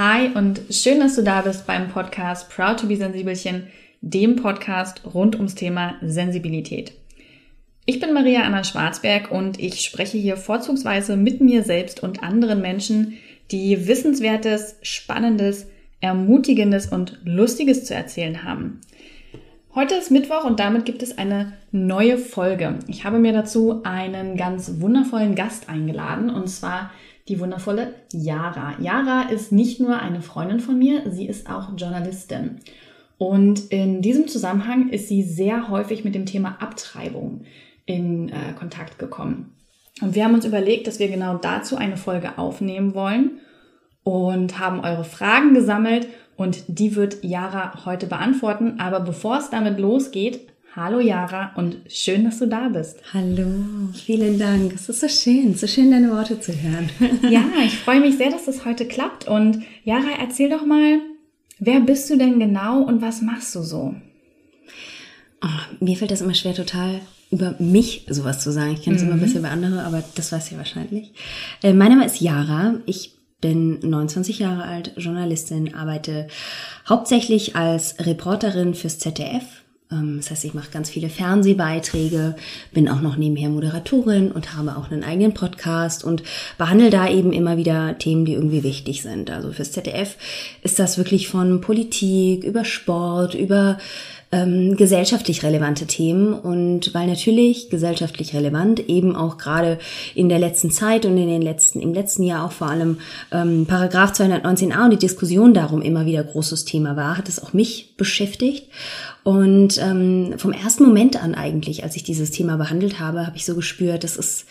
Hi und schön, dass du da bist beim Podcast Proud to be Sensibelchen, dem Podcast rund ums Thema Sensibilität. Ich bin Maria Anna Schwarzberg und ich spreche hier vorzugsweise mit mir selbst und anderen Menschen, die Wissenswertes, Spannendes, Ermutigendes und Lustiges zu erzählen haben. Heute ist Mittwoch und damit gibt es eine neue Folge. Ich habe mir dazu einen ganz wundervollen Gast eingeladen und zwar die wundervolle Yara. Yara ist nicht nur eine Freundin von mir, sie ist auch Journalistin. Und in diesem Zusammenhang ist sie sehr häufig mit dem Thema Abtreibung in äh, Kontakt gekommen. Und wir haben uns überlegt, dass wir genau dazu eine Folge aufnehmen wollen und haben eure Fragen gesammelt und die wird Yara heute beantworten. Aber bevor es damit losgeht, Hallo Jara und schön, dass du da bist. Hallo, vielen Dank. Es ist so schön, so schön deine Worte zu hören. ja, ich freue mich sehr, dass das heute klappt. Und Jara, erzähl doch mal, wer bist du denn genau und was machst du so? Oh, mir fällt das immer schwer, total über mich sowas zu sagen. Ich kenne es mhm. immer ein bisschen über andere, aber das weiß ich wahrscheinlich. Äh, mein Name ist Jara. Ich bin 29 Jahre alt, Journalistin, arbeite hauptsächlich als Reporterin fürs ZDF das heißt, ich mache ganz viele Fernsehbeiträge, bin auch noch nebenher Moderatorin und habe auch einen eigenen Podcast und behandle da eben immer wieder Themen, die irgendwie wichtig sind. Also fürs ZDF ist das wirklich von Politik über Sport, über ähm, gesellschaftlich relevante Themen. Und weil natürlich gesellschaftlich relevant eben auch gerade in der letzten Zeit und in den letzten im letzten Jahr auch vor allem ähm, Paragraph 219a und die Diskussion darum immer wieder großes Thema war, hat es auch mich beschäftigt. Und ähm, vom ersten Moment an eigentlich, als ich dieses Thema behandelt habe, habe ich so gespürt, das ist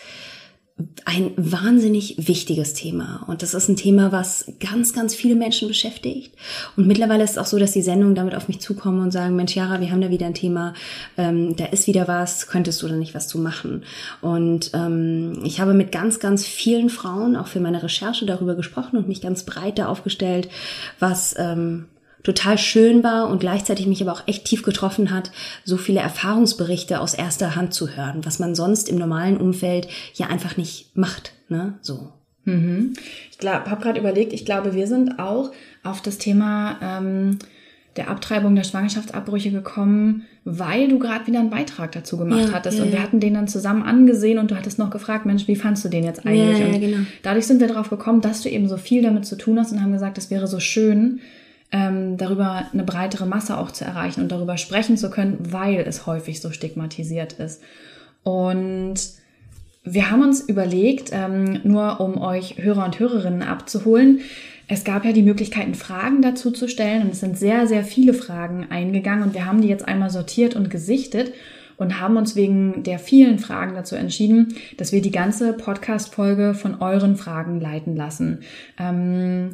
ein wahnsinnig wichtiges Thema. Und das ist ein Thema, was ganz, ganz viele Menschen beschäftigt. Und mittlerweile ist es auch so, dass die Sendungen damit auf mich zukommen und sagen, Mensch, Jara, wir haben da wieder ein Thema, ähm, da ist wieder was, könntest du da nicht was zu machen? Und ähm, ich habe mit ganz, ganz vielen Frauen auch für meine Recherche darüber gesprochen und mich ganz breit da aufgestellt, was ähm, total schön war und gleichzeitig mich aber auch echt tief getroffen hat, so viele Erfahrungsberichte aus erster Hand zu hören, was man sonst im normalen Umfeld ja einfach nicht macht, ne? So. Mhm. Ich habe gerade überlegt, ich glaube, wir sind auch auf das Thema ähm, der Abtreibung der Schwangerschaftsabbrüche gekommen, weil du gerade wieder einen Beitrag dazu gemacht ja, hattest. Ja, und wir ja. hatten den dann zusammen angesehen und du hattest noch gefragt, Mensch, wie fandst du den jetzt eigentlich? Ja, genau. dadurch sind wir darauf gekommen, dass du eben so viel damit zu tun hast und haben gesagt, es wäre so schön, ähm, darüber eine breitere Masse auch zu erreichen und darüber sprechen zu können, weil es häufig so stigmatisiert ist. Und wir haben uns überlegt, ähm, nur um euch Hörer und Hörerinnen abzuholen, es gab ja die Möglichkeiten, Fragen dazu zu stellen und es sind sehr, sehr viele Fragen eingegangen und wir haben die jetzt einmal sortiert und gesichtet und haben uns wegen der vielen Fragen dazu entschieden, dass wir die ganze Podcast-Folge von euren Fragen leiten lassen. Ähm,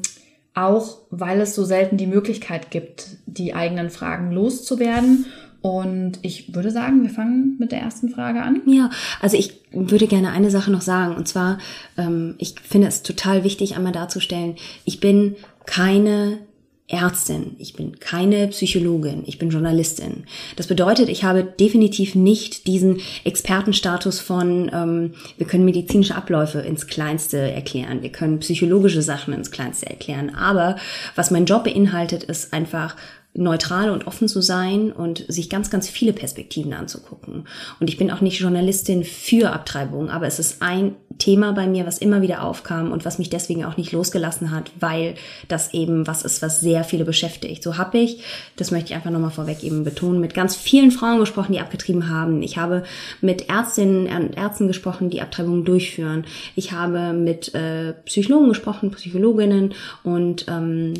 auch weil es so selten die Möglichkeit gibt, die eigenen Fragen loszuwerden. Und ich würde sagen, wir fangen mit der ersten Frage an. Ja, also ich würde gerne eine Sache noch sagen. Und zwar, ähm, ich finde es total wichtig, einmal darzustellen, ich bin keine Ärztin, ich bin keine Psychologin, ich bin Journalistin. Das bedeutet, ich habe definitiv nicht diesen Expertenstatus von, ähm, wir können medizinische Abläufe ins Kleinste erklären, wir können psychologische Sachen ins Kleinste erklären. Aber was mein Job beinhaltet, ist einfach neutral und offen zu sein und sich ganz, ganz viele Perspektiven anzugucken. Und ich bin auch nicht Journalistin für Abtreibung, aber es ist ein Thema bei mir, was immer wieder aufkam und was mich deswegen auch nicht losgelassen hat, weil das eben was ist, was sehr viele beschäftigt. So habe ich, das möchte ich einfach nochmal vorweg eben betonen, mit ganz vielen Frauen gesprochen, die abgetrieben haben. Ich habe mit Ärztinnen und Ärzten gesprochen, die Abtreibungen durchführen. Ich habe mit äh, Psychologen gesprochen, Psychologinnen und ähm,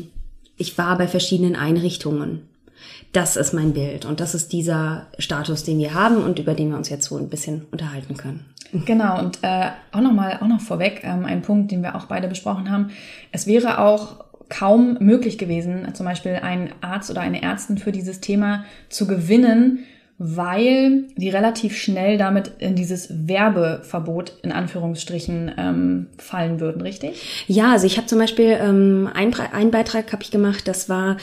ich war bei verschiedenen Einrichtungen. Das ist mein Bild und das ist dieser Status, den wir haben und über den wir uns jetzt so ein bisschen unterhalten können. Genau, und äh, auch nochmal, auch noch vorweg, ähm, ein Punkt, den wir auch beide besprochen haben. Es wäre auch kaum möglich gewesen, zum Beispiel einen Arzt oder eine Ärztin für dieses Thema zu gewinnen, weil die relativ schnell damit in dieses Werbeverbot in Anführungsstrichen ähm, fallen würden, richtig? Ja, also ich habe zum Beispiel ähm, einen Beitrag habe ich gemacht, das war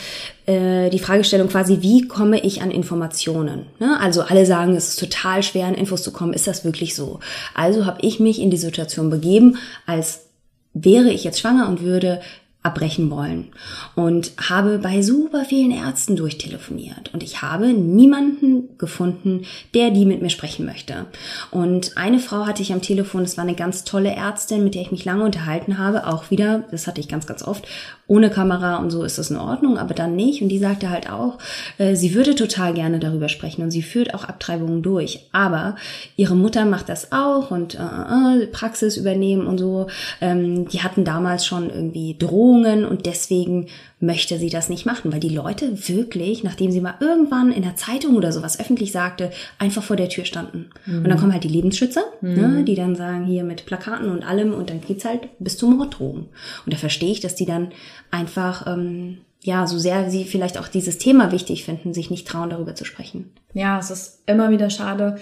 äh, die Fragestellung quasi, wie komme ich an Informationen? Ne? Also alle sagen, es ist total schwer, an Infos zu kommen. Ist das wirklich so? Also habe ich mich in die Situation begeben, als wäre ich jetzt schwanger und würde abbrechen wollen und habe bei super vielen Ärzten durchtelefoniert und ich habe niemanden gefunden, der die mit mir sprechen möchte. Und eine Frau hatte ich am Telefon, das war eine ganz tolle Ärztin, mit der ich mich lange unterhalten habe, auch wieder, das hatte ich ganz, ganz oft, ohne Kamera und so ist das in Ordnung, aber dann nicht. Und die sagte halt auch, äh, sie würde total gerne darüber sprechen und sie führt auch Abtreibungen durch. Aber ihre Mutter macht das auch und äh, äh, Praxis übernehmen und so. Ähm, die hatten damals schon irgendwie Drohungen und deswegen möchte sie das nicht machen, weil die Leute wirklich, nachdem sie mal irgendwann in der Zeitung oder sowas öffentlich sagte, einfach vor der Tür standen. Mhm. Und dann kommen halt die Lebensschützer, mhm. ne, die dann sagen, hier mit Plakaten und allem und dann geht's halt bis zum Morddrogen. Und da verstehe ich, dass die dann einfach, ähm, ja, so sehr sie vielleicht auch dieses Thema wichtig finden, sich nicht trauen, darüber zu sprechen. Ja, es ist immer wieder schade,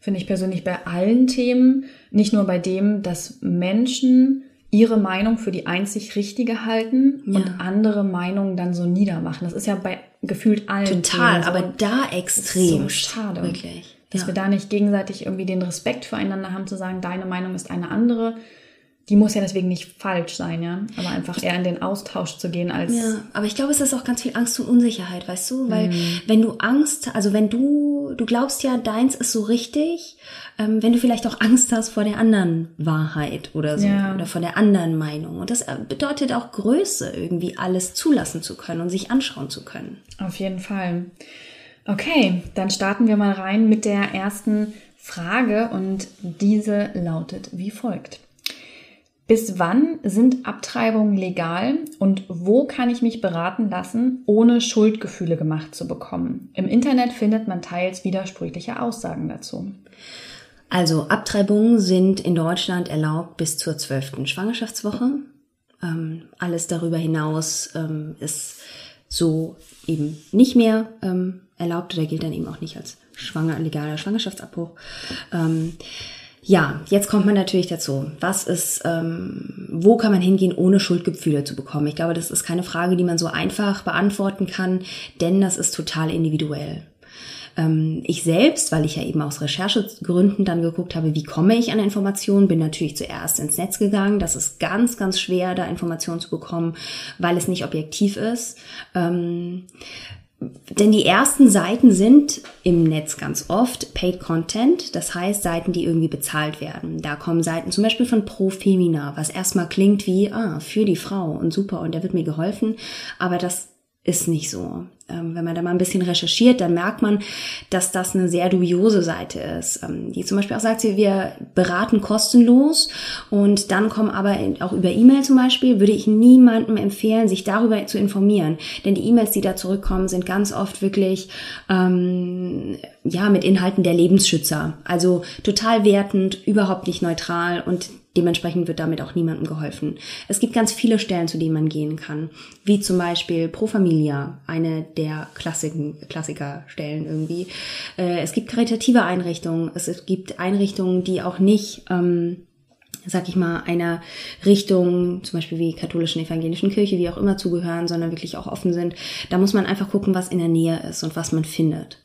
finde ich persönlich bei allen Themen, nicht nur bei dem, dass Menschen ihre Meinung für die einzig richtige halten ja. und andere Meinungen dann so niedermachen. Das ist ja bei gefühlt allen. Total, so. aber da extrem. So schade. Wirklich. Dass ja. wir da nicht gegenseitig irgendwie den Respekt füreinander haben, zu sagen, deine Meinung ist eine andere die muss ja deswegen nicht falsch sein, ja, aber einfach eher in den Austausch zu gehen als. Ja, aber ich glaube, es ist auch ganz viel Angst und Unsicherheit, weißt du, weil mhm. wenn du Angst, also wenn du, du glaubst ja, deins ist so richtig, ähm, wenn du vielleicht auch Angst hast vor der anderen Wahrheit oder so ja. oder vor der anderen Meinung und das äh, bedeutet auch Größe, irgendwie alles zulassen zu können und sich anschauen zu können. Auf jeden Fall. Okay, dann starten wir mal rein mit der ersten Frage und diese lautet wie folgt. Bis wann sind Abtreibungen legal und wo kann ich mich beraten lassen, ohne Schuldgefühle gemacht zu bekommen? Im Internet findet man teils widersprüchliche Aussagen dazu. Also Abtreibungen sind in Deutschland erlaubt bis zur zwölften Schwangerschaftswoche. Ähm, alles darüber hinaus ähm, ist so eben nicht mehr ähm, erlaubt oder gilt dann eben auch nicht als schwanger, legaler Schwangerschaftsabbruch. Ähm, ja, jetzt kommt man natürlich dazu. Was ist, ähm, wo kann man hingehen, ohne Schuldgefühle zu bekommen? Ich glaube, das ist keine Frage, die man so einfach beantworten kann, denn das ist total individuell. Ähm, ich selbst, weil ich ja eben aus Recherchegründen dann geguckt habe, wie komme ich an Informationen, bin natürlich zuerst ins Netz gegangen. Das ist ganz, ganz schwer, da Informationen zu bekommen, weil es nicht objektiv ist. Ähm, denn die ersten Seiten sind im Netz ganz oft Paid Content, das heißt Seiten, die irgendwie bezahlt werden. Da kommen Seiten zum Beispiel von Pro Femina, was erstmal klingt wie, ah, für die Frau und super und da wird mir geholfen, aber das ist nicht so. Ähm, wenn man da mal ein bisschen recherchiert, dann merkt man, dass das eine sehr dubiose Seite ist. Ähm, die zum Beispiel auch sagt, wir beraten kostenlos und dann kommen aber auch über E-Mail zum Beispiel, würde ich niemandem empfehlen, sich darüber zu informieren. Denn die E-Mails, die da zurückkommen, sind ganz oft wirklich ähm, ja mit Inhalten der Lebensschützer. Also total wertend, überhaupt nicht neutral und Dementsprechend wird damit auch niemandem geholfen. Es gibt ganz viele Stellen, zu denen man gehen kann, wie zum Beispiel Pro Familia, eine der Klassiken, Klassikerstellen irgendwie. Äh, es gibt karitative Einrichtungen, es gibt Einrichtungen, die auch nicht ähm, sag ich mal, einer Richtung, zum Beispiel wie katholischen, evangelischen Kirche, wie auch immer zugehören, sondern wirklich auch offen sind. Da muss man einfach gucken, was in der Nähe ist und was man findet.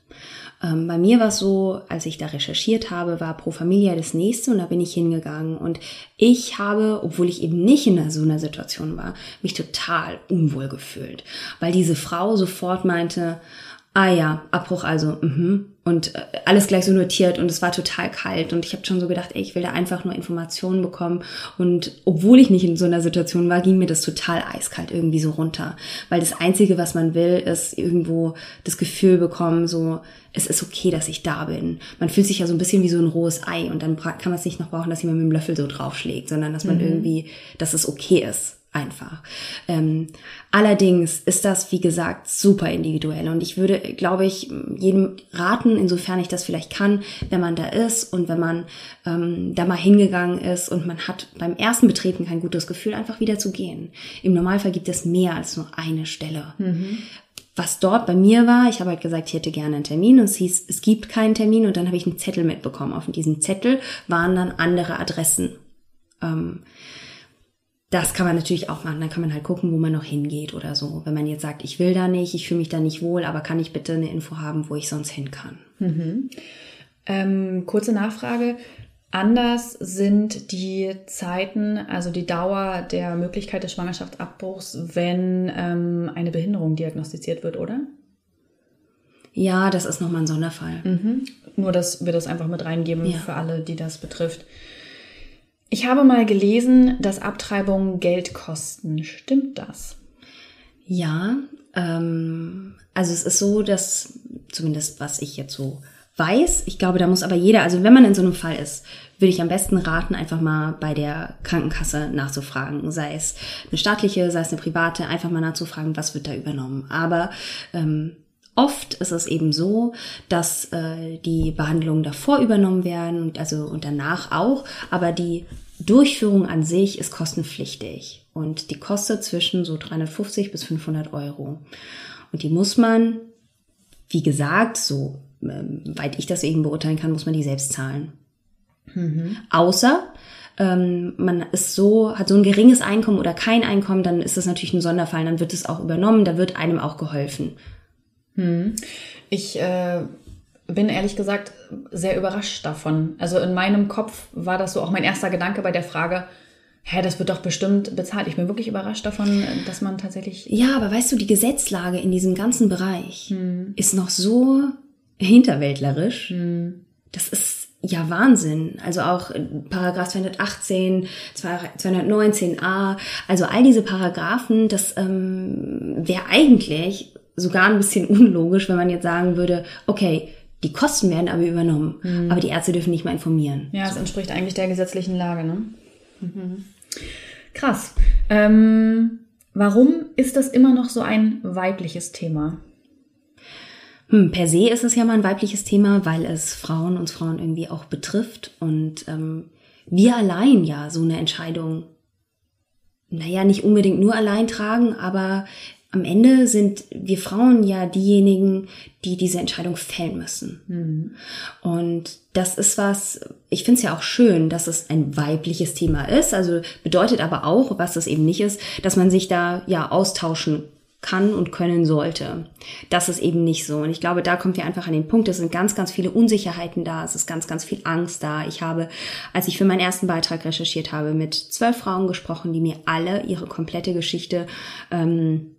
Ähm, bei mir war es so, als ich da recherchiert habe, war Pro Familia das nächste und da bin ich hingegangen. Und ich habe, obwohl ich eben nicht in so einer Situation war, mich total unwohl gefühlt, weil diese Frau sofort meinte, Ah ja, Abbruch also, mhm. Und äh, alles gleich so notiert und es war total kalt und ich habe schon so gedacht, ey, ich will da einfach nur Informationen bekommen und obwohl ich nicht in so einer Situation war, ging mir das total eiskalt irgendwie so runter, weil das einzige, was man will, ist irgendwo das Gefühl bekommen, so es ist okay, dass ich da bin. Man fühlt sich ja so ein bisschen wie so ein rohes Ei und dann kann man es nicht noch brauchen, dass jemand mit dem Löffel so draufschlägt, sondern dass man mhm. irgendwie, dass es okay ist einfach. Ähm, allerdings ist das, wie gesagt, super individuell und ich würde, glaube ich, jedem raten, insofern ich das vielleicht kann, wenn man da ist und wenn man ähm, da mal hingegangen ist und man hat beim ersten Betreten kein gutes Gefühl, einfach wieder zu gehen. Im Normalfall gibt es mehr als nur eine Stelle. Mhm. Was dort bei mir war, ich habe halt gesagt, ich hätte gerne einen Termin und es hieß, es gibt keinen Termin und dann habe ich einen Zettel mitbekommen. Auf diesem Zettel waren dann andere Adressen. Ähm, das kann man natürlich auch machen. Dann kann man halt gucken, wo man noch hingeht oder so. Wenn man jetzt sagt, ich will da nicht, ich fühle mich da nicht wohl, aber kann ich bitte eine Info haben, wo ich sonst hin kann? Mhm. Ähm, kurze Nachfrage. Anders sind die Zeiten, also die Dauer der Möglichkeit des Schwangerschaftsabbruchs, wenn ähm, eine Behinderung diagnostiziert wird, oder? Ja, das ist nochmal ein Sonderfall. Mhm. Nur, dass wir das einfach mit reingeben ja. für alle, die das betrifft. Ich habe mal gelesen, dass Abtreibungen Geld kosten. Stimmt das? Ja, ähm, also es ist so, dass zumindest was ich jetzt so weiß. Ich glaube, da muss aber jeder, also wenn man in so einem Fall ist, würde ich am besten raten, einfach mal bei der Krankenkasse nachzufragen. Sei es eine staatliche, sei es eine private, einfach mal nachzufragen, was wird da übernommen. Aber ähm, Oft ist es eben so, dass äh, die Behandlungen davor übernommen werden und also und danach auch, aber die Durchführung an sich ist kostenpflichtig und die kostet zwischen so 350 bis 500 Euro und die muss man, wie gesagt, so ähm, weit ich das eben beurteilen kann, muss man die selbst zahlen. Mhm. Außer ähm, man ist so, hat so ein geringes Einkommen oder kein Einkommen, dann ist das natürlich ein Sonderfall, dann wird es auch übernommen, da wird einem auch geholfen. Hm. Ich äh, bin ehrlich gesagt sehr überrascht davon. Also in meinem Kopf war das so auch mein erster Gedanke bei der Frage, hä, das wird doch bestimmt bezahlt. Ich bin wirklich überrascht davon, dass man tatsächlich. Ja, aber weißt du, die Gesetzlage in diesem ganzen Bereich hm. ist noch so hinterwäldlerisch. Hm. Das ist ja Wahnsinn. Also auch Paragraph 218, 219a, also all diese Paragraphen, das ähm, wäre eigentlich sogar ein bisschen unlogisch, wenn man jetzt sagen würde, okay, die Kosten werden aber übernommen, mhm. aber die Ärzte dürfen nicht mehr informieren. Ja, das so. entspricht eigentlich der gesetzlichen Lage, ne? Mhm. Krass. Ähm, warum ist das immer noch so ein weibliches Thema? Hm, per se ist es ja mal ein weibliches Thema, weil es Frauen, uns Frauen irgendwie auch betrifft und ähm, wir allein ja so eine Entscheidung, naja, nicht unbedingt nur allein tragen, aber am Ende sind wir Frauen ja diejenigen, die diese Entscheidung fällen müssen. Mhm. Und das ist was, ich finde es ja auch schön, dass es ein weibliches Thema ist. Also bedeutet aber auch, was das eben nicht ist, dass man sich da ja austauschen kann und können sollte. Das ist eben nicht so. Und ich glaube, da kommt wir einfach an den Punkt, es sind ganz, ganz viele Unsicherheiten da, es ist ganz, ganz viel Angst da. Ich habe, als ich für meinen ersten Beitrag recherchiert habe, mit zwölf Frauen gesprochen, die mir alle ihre komplette Geschichte ähm,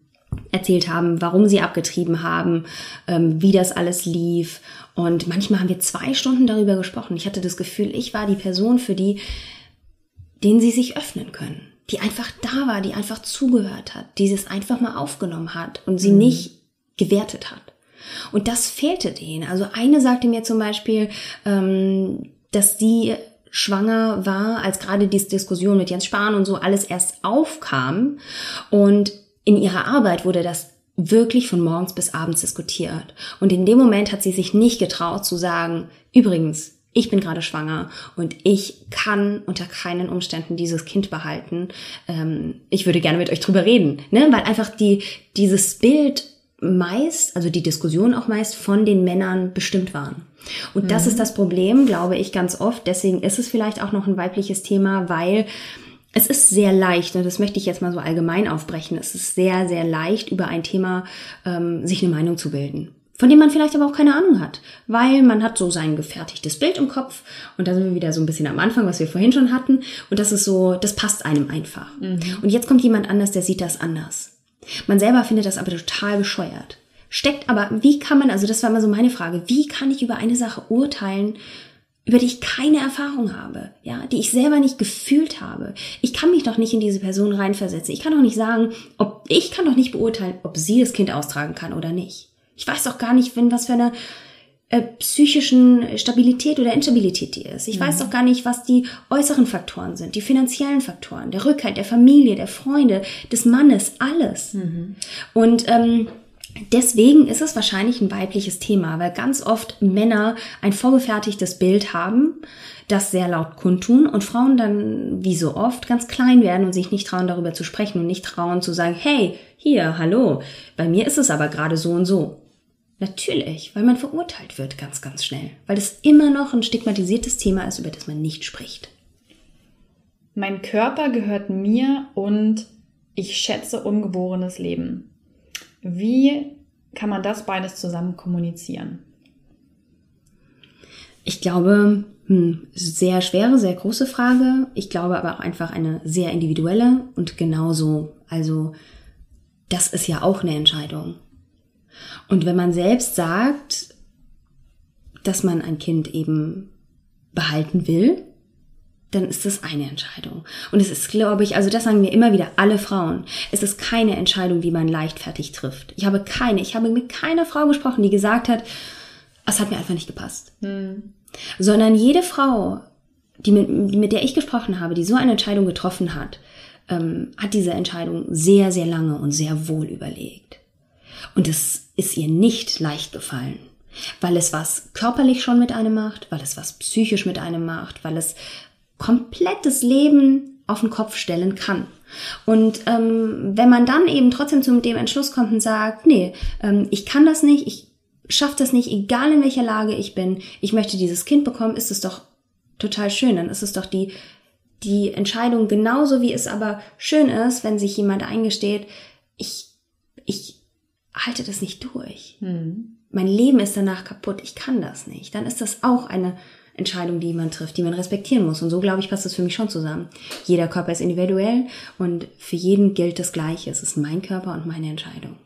erzählt haben, warum sie abgetrieben haben, ähm, wie das alles lief. Und manchmal haben wir zwei Stunden darüber gesprochen. Ich hatte das Gefühl, ich war die Person, für die, denen sie sich öffnen können, die einfach da war, die einfach zugehört hat, die es einfach mal aufgenommen hat und sie mhm. nicht gewertet hat. Und das fehlte denen. Also eine sagte mir zum Beispiel, ähm, dass sie schwanger war, als gerade diese Diskussion mit Jens Spahn und so alles erst aufkam und in ihrer Arbeit wurde das wirklich von morgens bis abends diskutiert. Und in dem Moment hat sie sich nicht getraut zu sagen, übrigens, ich bin gerade schwanger und ich kann unter keinen Umständen dieses Kind behalten. Ähm, ich würde gerne mit euch drüber reden, ne? weil einfach die, dieses Bild meist, also die Diskussion auch meist von den Männern bestimmt waren. Und mhm. das ist das Problem, glaube ich, ganz oft. Deswegen ist es vielleicht auch noch ein weibliches Thema, weil es ist sehr leicht, und das möchte ich jetzt mal so allgemein aufbrechen, es ist sehr, sehr leicht, über ein Thema ähm, sich eine Meinung zu bilden. Von dem man vielleicht aber auch keine Ahnung hat, weil man hat so sein gefertigtes Bild im Kopf und da sind wir wieder so ein bisschen am Anfang, was wir vorhin schon hatten und das ist so, das passt einem einfach. Mhm. Und jetzt kommt jemand anders, der sieht das anders. Man selber findet das aber total bescheuert. Steckt aber, wie kann man, also das war immer so meine Frage, wie kann ich über eine Sache urteilen, über die ich keine Erfahrung habe, ja, die ich selber nicht gefühlt habe. Ich kann mich doch nicht in diese Person reinversetzen. Ich kann doch nicht sagen, ob ich kann doch nicht beurteilen, ob sie das Kind austragen kann oder nicht. Ich weiß doch gar nicht, wenn was für eine äh, psychischen Stabilität oder Instabilität die ist. Ich mhm. weiß doch gar nicht, was die äußeren Faktoren sind, die finanziellen Faktoren, der Rückhalt der Familie, der Freunde, des Mannes, alles. Mhm. Und ähm, Deswegen ist es wahrscheinlich ein weibliches Thema, weil ganz oft Männer ein vorgefertigtes Bild haben, das sehr laut kundtun und Frauen dann, wie so oft, ganz klein werden und sich nicht trauen, darüber zu sprechen und nicht trauen zu sagen, hey, hier, hallo, bei mir ist es aber gerade so und so. Natürlich, weil man verurteilt wird ganz, ganz schnell, weil es immer noch ein stigmatisiertes Thema ist, über das man nicht spricht. Mein Körper gehört mir und ich schätze ungeborenes Leben. Wie kann man das beides zusammen kommunizieren? Ich glaube, hm, sehr schwere, sehr große Frage. Ich glaube aber auch einfach eine sehr individuelle und genauso, also das ist ja auch eine Entscheidung. Und wenn man selbst sagt, dass man ein Kind eben behalten will, dann ist das eine Entscheidung. Und es ist, glaube ich, also das sagen mir immer wieder alle Frauen. Es ist keine Entscheidung, die man leichtfertig trifft. Ich habe keine, ich habe mit keiner Frau gesprochen, die gesagt hat, es hat mir einfach nicht gepasst. Hm. Sondern jede Frau, die mit, mit der ich gesprochen habe, die so eine Entscheidung getroffen hat, ähm, hat diese Entscheidung sehr, sehr lange und sehr wohl überlegt. Und es ist ihr nicht leicht gefallen, weil es was körperlich schon mit einem macht, weil es was psychisch mit einem macht, weil es komplettes Leben auf den Kopf stellen kann. Und ähm, wenn man dann eben trotzdem zu dem Entschluss kommt und sagt, nee, ähm, ich kann das nicht, ich schaffe das nicht, egal in welcher Lage ich bin, ich möchte dieses Kind bekommen, ist es doch total schön. Dann ist es doch die, die Entscheidung genauso wie es aber schön ist, wenn sich jemand eingesteht, ich, ich halte das nicht durch. Hm. Mein Leben ist danach kaputt, ich kann das nicht. Dann ist das auch eine Entscheidung, die man trifft, die man respektieren muss. Und so, glaube ich, passt das für mich schon zusammen. Jeder Körper ist individuell und für jeden gilt das Gleiche. Es ist mein Körper und meine Entscheidung.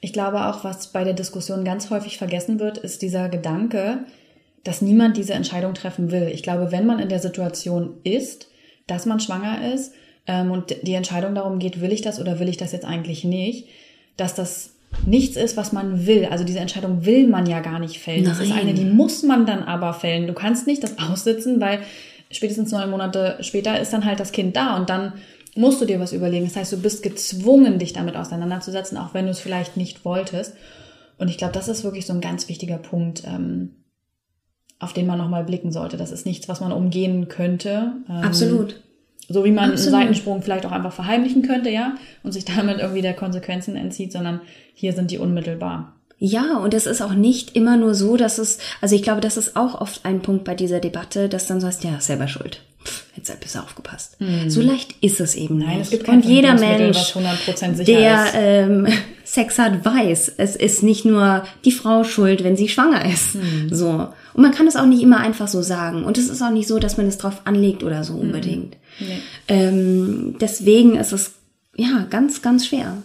Ich glaube auch, was bei der Diskussion ganz häufig vergessen wird, ist dieser Gedanke, dass niemand diese Entscheidung treffen will. Ich glaube, wenn man in der Situation ist, dass man schwanger ist ähm, und die Entscheidung darum geht, will ich das oder will ich das jetzt eigentlich nicht, dass das nichts ist, was man will. Also diese Entscheidung will man ja gar nicht fällen. Nein. Das ist eine, die muss man dann aber fällen. Du kannst nicht das aussitzen, weil spätestens neun Monate später ist dann halt das Kind da und dann musst du dir was überlegen. Das heißt, du bist gezwungen, dich damit auseinanderzusetzen, auch wenn du es vielleicht nicht wolltest. Und ich glaube, das ist wirklich so ein ganz wichtiger Punkt, ähm, auf den man nochmal blicken sollte. Das ist nichts, was man umgehen könnte. Ähm, Absolut. So wie man Absolut. einen Seitensprung vielleicht auch einfach verheimlichen könnte, ja, und sich damit irgendwie der Konsequenzen entzieht, sondern hier sind die unmittelbar. Ja, und es ist auch nicht immer nur so, dass es, also ich glaube, das ist auch oft ein Punkt bei dieser Debatte, dass dann so heißt, ja, selber schuld. Jetzt halt besser aufgepasst. Hm. So leicht ist es eben Nein, nicht. Es gibt und jeder Mensch, der ähm, Sex hat, weiß, es ist nicht nur die Frau schuld, wenn sie schwanger ist. Hm. So. Und man kann es auch nicht immer einfach so sagen. Und es ist auch nicht so, dass man es drauf anlegt oder so hm. unbedingt. Nee. Ähm, deswegen ist es ja ganz, ganz schwer.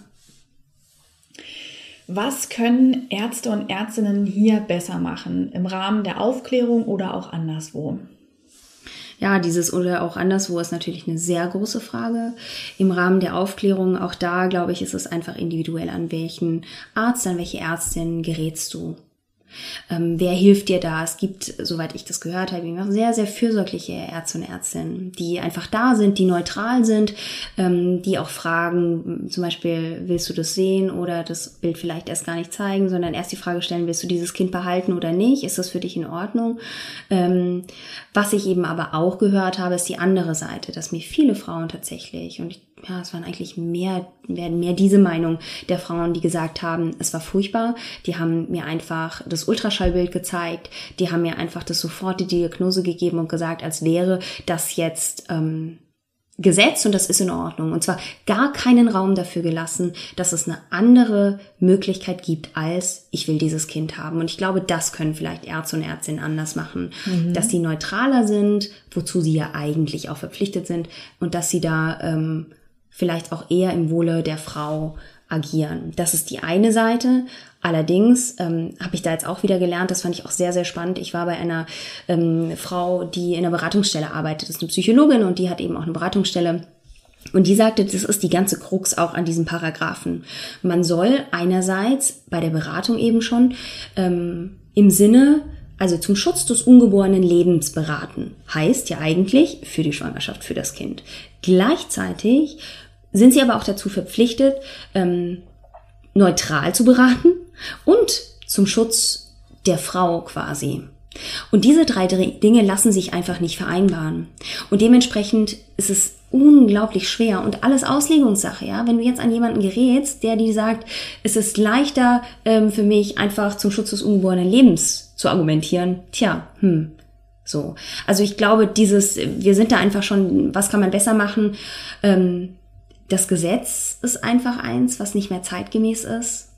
Was können Ärzte und Ärztinnen hier besser machen im Rahmen der Aufklärung oder auch anderswo? Ja, dieses oder auch anderswo ist natürlich eine sehr große Frage. Im Rahmen der Aufklärung, auch da glaube ich, ist es einfach individuell, an welchen Arzt, an welche Ärztin gerätst du. Ähm, wer hilft dir da? Es gibt, soweit ich das gehört habe, sehr, sehr fürsorgliche Ärzte und Ärztinnen, die einfach da sind, die neutral sind, ähm, die auch fragen, zum Beispiel, willst du das sehen oder das Bild vielleicht erst gar nicht zeigen, sondern erst die Frage stellen, willst du dieses Kind behalten oder nicht? Ist das für dich in Ordnung? Ähm, was ich eben aber auch gehört habe, ist die andere Seite, dass mir viele Frauen tatsächlich, und ich ja, es waren eigentlich mehr, mehr, mehr diese Meinung der Frauen, die gesagt haben, es war furchtbar. Die haben mir einfach das Ultraschallbild gezeigt. Die haben mir einfach das sofort die Diagnose gegeben und gesagt, als wäre das jetzt ähm, Gesetz und das ist in Ordnung. Und zwar gar keinen Raum dafür gelassen, dass es eine andere Möglichkeit gibt als ich will dieses Kind haben. Und ich glaube, das können vielleicht Ärzte und Ärztinnen anders machen, mhm. dass sie neutraler sind, wozu sie ja eigentlich auch verpflichtet sind und dass sie da ähm, vielleicht auch eher im Wohle der Frau agieren. Das ist die eine Seite. Allerdings ähm, habe ich da jetzt auch wieder gelernt, das fand ich auch sehr, sehr spannend. Ich war bei einer ähm, Frau, die in einer Beratungsstelle arbeitet, das ist eine Psychologin und die hat eben auch eine Beratungsstelle. Und die sagte, das ist die ganze Krux auch an diesem Paragraphen. Man soll einerseits bei der Beratung eben schon ähm, im Sinne also zum Schutz des ungeborenen Lebens beraten. Heißt ja eigentlich für die Schwangerschaft, für das Kind. Gleichzeitig sind sie aber auch dazu verpflichtet, ähm, neutral zu beraten und zum Schutz der Frau quasi. Und diese drei Dinge lassen sich einfach nicht vereinbaren. Und dementsprechend ist es unglaublich schwer und alles Auslegungssache, ja. Wenn du jetzt an jemanden gerätst, der dir sagt, es ist leichter ähm, für mich einfach zum Schutz des ungeborenen Lebens zu argumentieren, tja, hm, so. Also ich glaube, dieses, wir sind da einfach schon, was kann man besser machen? Ähm, das Gesetz ist einfach eins, was nicht mehr zeitgemäß ist.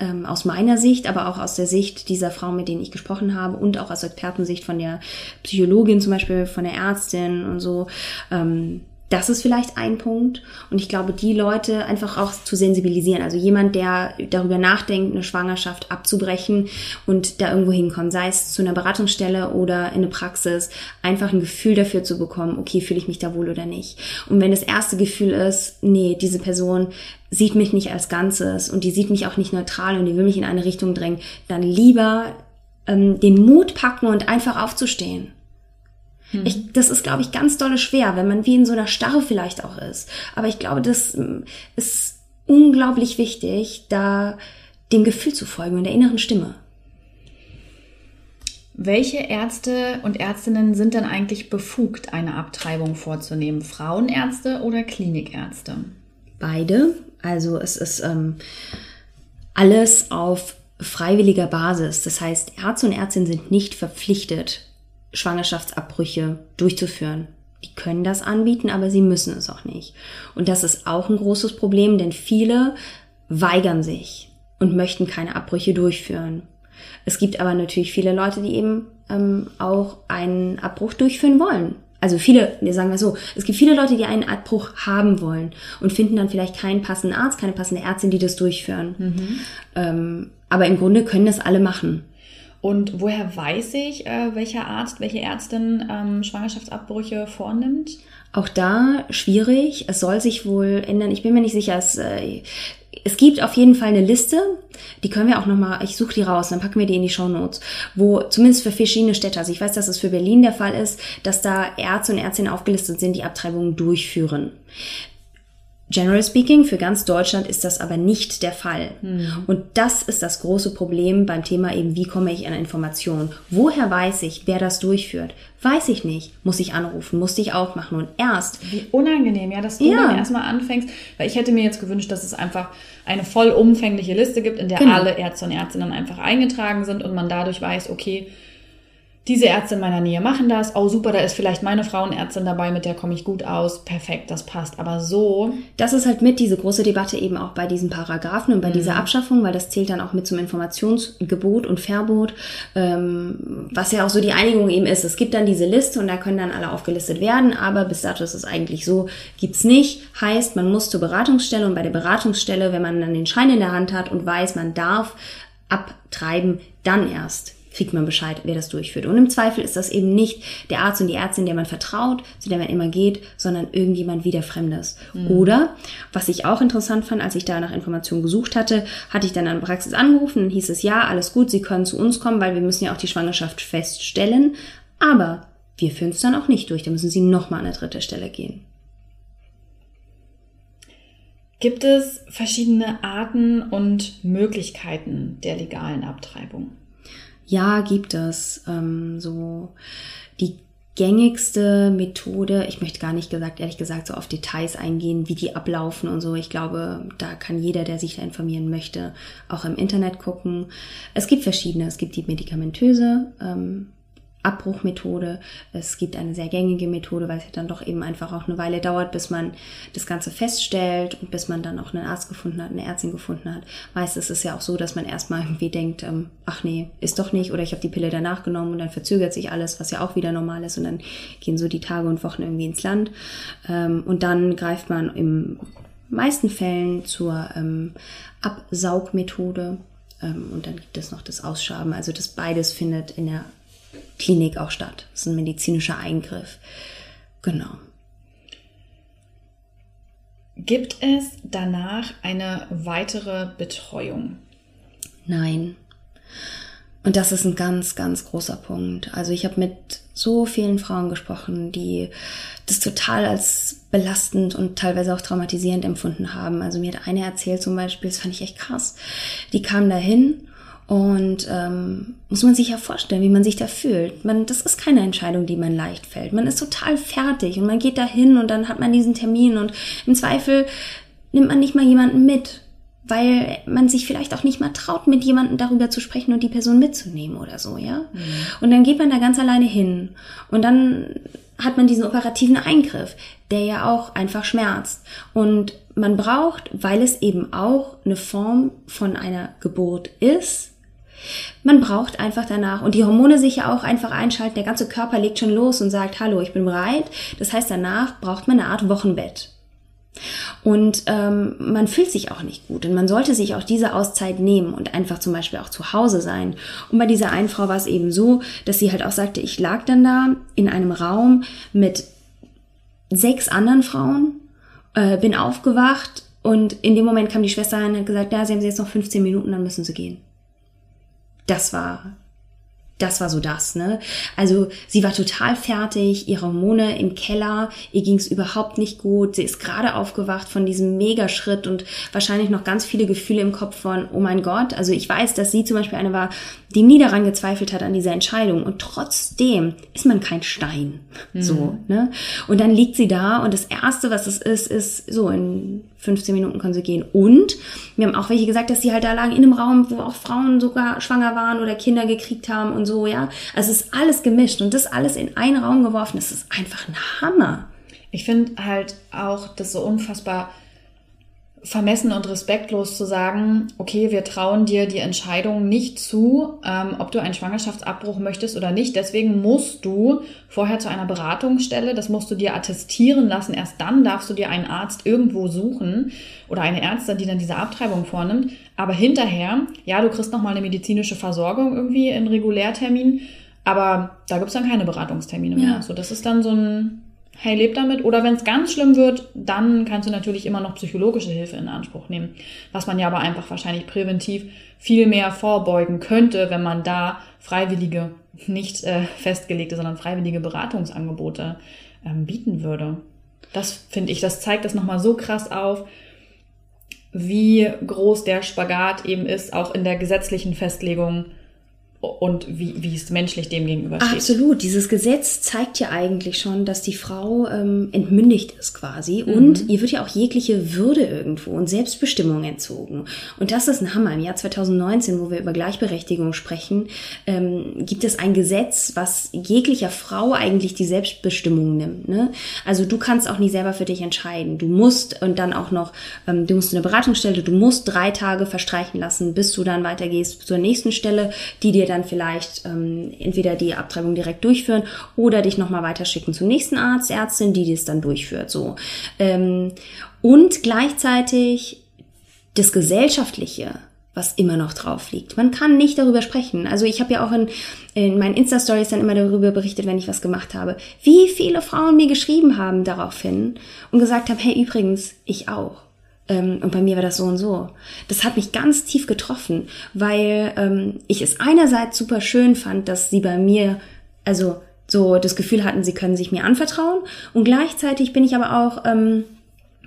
ähm, aus meiner Sicht, aber auch aus der Sicht dieser Frauen, mit denen ich gesprochen habe und auch aus Expertensicht von der Psychologin zum Beispiel, von der Ärztin und so. Ähm, das ist vielleicht ein Punkt. Und ich glaube, die Leute einfach auch zu sensibilisieren. Also jemand, der darüber nachdenkt, eine Schwangerschaft abzubrechen und da irgendwo hinkommt, sei es zu einer Beratungsstelle oder in eine Praxis, einfach ein Gefühl dafür zu bekommen, okay, fühle ich mich da wohl oder nicht. Und wenn das erste Gefühl ist, nee, diese Person sieht mich nicht als Ganzes und die sieht mich auch nicht neutral und die will mich in eine Richtung drängen, dann lieber ähm, den Mut packen und einfach aufzustehen hm. Ich, das ist, glaube ich, ganz dolle schwer, wenn man wie in so einer Starre vielleicht auch ist. Aber ich glaube, das hm, ist unglaublich wichtig, da dem Gefühl zu folgen und der inneren Stimme. Welche Ärzte und Ärztinnen sind denn eigentlich befugt, eine Abtreibung vorzunehmen? Frauenärzte oder Klinikärzte? Beide. Also es ist ähm, alles auf freiwilliger Basis. Das heißt, Ärzte und Ärztinnen sind nicht verpflichtet, Schwangerschaftsabbrüche durchzuführen. Die können das anbieten, aber sie müssen es auch nicht. Und das ist auch ein großes Problem, denn viele weigern sich und möchten keine Abbrüche durchführen. Es gibt aber natürlich viele Leute, die eben ähm, auch einen Abbruch durchführen wollen. Also viele, wir sagen wir so, es gibt viele Leute, die einen Abbruch haben wollen und finden dann vielleicht keinen passenden Arzt, keine passende Ärztin, die das durchführen. Mhm. Ähm, aber im Grunde können das alle machen. Und woher weiß ich, äh, welcher Arzt, welche Ärztin ähm, Schwangerschaftsabbrüche vornimmt? Auch da schwierig. Es soll sich wohl ändern. Ich bin mir nicht sicher. Es, äh, es gibt auf jeden Fall eine Liste. Die können wir auch nochmal, ich suche die raus, dann packen wir die in die Show Notes, wo zumindest für verschiedene Städte, also ich weiß, dass es für Berlin der Fall ist, dass da Ärzte und Ärztinnen aufgelistet sind, die Abtreibungen durchführen. General speaking, für ganz Deutschland ist das aber nicht der Fall. Mhm. Und das ist das große Problem beim Thema eben, wie komme ich an Informationen? Woher weiß ich, wer das durchführt? Weiß ich nicht. Muss ich anrufen? Muss ich aufmachen? Und erst. Wie unangenehm, ja, dass du ja. dann erstmal anfängst. Weil ich hätte mir jetzt gewünscht, dass es einfach eine vollumfängliche Liste gibt, in der genau. alle Ärzte und Ärztinnen einfach eingetragen sind und man dadurch weiß, okay, diese Ärzte in meiner Nähe machen das. Oh, super, da ist vielleicht meine Frauenärztin dabei, mit der komme ich gut aus. Perfekt, das passt. Aber so. Das ist halt mit diese große Debatte eben auch bei diesen Paragraphen und bei mhm. dieser Abschaffung, weil das zählt dann auch mit zum Informationsgebot und Verbot, ähm, was ja auch so die Einigung eben ist. Es gibt dann diese Liste und da können dann alle aufgelistet werden, aber bis dato ist es eigentlich so, gibt's nicht. Heißt, man muss zur Beratungsstelle und bei der Beratungsstelle, wenn man dann den Schein in der Hand hat und weiß, man darf abtreiben, dann erst kriegt man Bescheid, wer das durchführt. Und im Zweifel ist das eben nicht der Arzt und die Ärztin, der man vertraut, zu der man immer geht, sondern irgendjemand wieder Fremdes. Mhm. Oder, was ich auch interessant fand, als ich da nach Informationen gesucht hatte, hatte ich dann an Praxis angerufen und hieß es, ja, alles gut, Sie können zu uns kommen, weil wir müssen ja auch die Schwangerschaft feststellen. Aber wir führen es dann auch nicht durch, da müssen Sie nochmal an eine dritte Stelle gehen. Gibt es verschiedene Arten und Möglichkeiten der legalen Abtreibung? Ja, gibt es. Ähm, so die gängigste Methode, ich möchte gar nicht gesagt, ehrlich gesagt, so auf Details eingehen, wie die ablaufen und so. Ich glaube, da kann jeder, der sich da informieren möchte, auch im Internet gucken. Es gibt verschiedene. Es gibt die medikamentöse ähm, Abbruchmethode. Es gibt eine sehr gängige Methode, weil es ja dann doch eben einfach auch eine Weile dauert, bis man das Ganze feststellt und bis man dann auch einen Arzt gefunden hat, eine Ärztin gefunden hat. Meistens ist es ja auch so, dass man erstmal irgendwie denkt, ähm, ach nee, ist doch nicht oder ich habe die Pille danach genommen und dann verzögert sich alles, was ja auch wieder normal ist und dann gehen so die Tage und Wochen irgendwie ins Land. Ähm, und dann greift man im meisten Fällen zur ähm, Absaugmethode. Ähm, und dann gibt es noch das Ausschaben. Also das beides findet in der Klinik auch statt. Das ist ein medizinischer Eingriff. Genau. Gibt es danach eine weitere Betreuung? Nein. Und das ist ein ganz, ganz großer Punkt. Also ich habe mit so vielen Frauen gesprochen, die das total als belastend und teilweise auch traumatisierend empfunden haben. Also mir hat eine erzählt zum Beispiel, das fand ich echt krass. Die kam dahin und ähm, muss man sich ja vorstellen, wie man sich da fühlt. Man, das ist keine Entscheidung, die man leicht fällt. Man ist total fertig und man geht da hin und dann hat man diesen Termin und im Zweifel nimmt man nicht mal jemanden mit, weil man sich vielleicht auch nicht mal traut, mit jemandem darüber zu sprechen und die Person mitzunehmen oder so, ja. Mhm. Und dann geht man da ganz alleine hin und dann hat man diesen operativen Eingriff, der ja auch einfach schmerzt. Und man braucht, weil es eben auch eine Form von einer Geburt ist, man braucht einfach danach und die Hormone sich ja auch einfach einschalten. Der ganze Körper legt schon los und sagt, hallo, ich bin bereit. Das heißt, danach braucht man eine Art Wochenbett. Und ähm, man fühlt sich auch nicht gut. Und man sollte sich auch diese Auszeit nehmen und einfach zum Beispiel auch zu Hause sein. Und bei dieser einen Frau war es eben so, dass sie halt auch sagte, ich lag dann da in einem Raum mit sechs anderen Frauen, äh, bin aufgewacht und in dem Moment kam die Schwester rein und hat gesagt, ja, sie haben jetzt noch 15 Minuten, dann müssen sie gehen. Das war das war so das, ne? Also sie war total fertig, ihre Hormone im Keller, ihr ging es überhaupt nicht gut, sie ist gerade aufgewacht von diesem Megaschritt und wahrscheinlich noch ganz viele Gefühle im Kopf von, oh mein Gott, also ich weiß, dass sie zum Beispiel eine war, die nie daran gezweifelt hat an dieser Entscheidung und trotzdem ist man kein Stein, mhm. so, ne? Und dann liegt sie da und das Erste, was es ist, ist so, in 15 Minuten können sie gehen und wir haben auch welche gesagt, dass sie halt da lagen in einem Raum, wo auch Frauen sogar schwanger waren oder Kinder gekriegt haben und so, ja. Also es ist alles gemischt und das alles in einen Raum geworfen, das ist einfach ein Hammer. Ich finde halt auch das so unfassbar vermessen und respektlos zu sagen, okay, wir trauen dir die Entscheidung nicht zu, ähm, ob du einen Schwangerschaftsabbruch möchtest oder nicht. Deswegen musst du vorher zu einer Beratungsstelle, das musst du dir attestieren lassen. Erst dann darfst du dir einen Arzt irgendwo suchen oder eine Ärztin, die dann diese Abtreibung vornimmt. Aber hinterher, ja, du kriegst nochmal eine medizinische Versorgung irgendwie in Regulärtermin, aber da gibt's dann keine Beratungstermine mehr. Ja. So, das ist dann so ein hey, leb damit. Oder wenn es ganz schlimm wird, dann kannst du natürlich immer noch psychologische Hilfe in Anspruch nehmen. Was man ja aber einfach wahrscheinlich präventiv viel mehr vorbeugen könnte, wenn man da freiwillige, nicht äh, festgelegte, sondern freiwillige Beratungsangebote ähm, bieten würde. Das finde ich, das zeigt das nochmal so krass auf, wie groß der Spagat eben ist, auch in der gesetzlichen Festlegung und wie, wie es menschlich dem gegenüber steht. Absolut. Dieses Gesetz zeigt ja eigentlich schon, dass die Frau ähm, entmündigt ist quasi mhm. und ihr wird ja auch jegliche Würde irgendwo und Selbstbestimmung entzogen. Und das ist ein Hammer. Im Jahr 2019, wo wir über Gleichberechtigung sprechen, ähm, gibt es ein Gesetz, was jeglicher Frau eigentlich die Selbstbestimmung nimmt. Ne? Also du kannst auch nie selber für dich entscheiden. Du musst und dann auch noch, ähm, du musst eine Beratungsstelle, du musst drei Tage verstreichen lassen, bis du dann weitergehst zur nächsten Stelle, die dir dann vielleicht ähm, entweder die Abtreibung direkt durchführen oder dich nochmal weiterschicken zum nächsten Arzt, Ärztin, die das dann durchführt. So. Ähm, und gleichzeitig das Gesellschaftliche, was immer noch drauf liegt. Man kann nicht darüber sprechen. Also ich habe ja auch in, in meinen Insta-Stories dann immer darüber berichtet, wenn ich was gemacht habe, wie viele Frauen mir geschrieben haben daraufhin und gesagt haben, hey, übrigens, ich auch. Ähm, und bei mir war das so und so. Das hat mich ganz tief getroffen, weil ähm, ich es einerseits super schön fand, dass sie bei mir, also so das Gefühl hatten, sie können sich mir anvertrauen. Und gleichzeitig bin ich aber auch ähm,